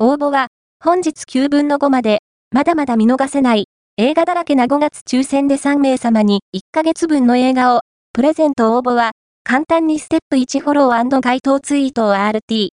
応募は、本日9分の5まで、まだまだ見逃せない、映画だらけな5月抽選で3名様に1ヶ月分の映画を、プレゼント応募は、簡単にステップ1フォロー該当ツイートを RT。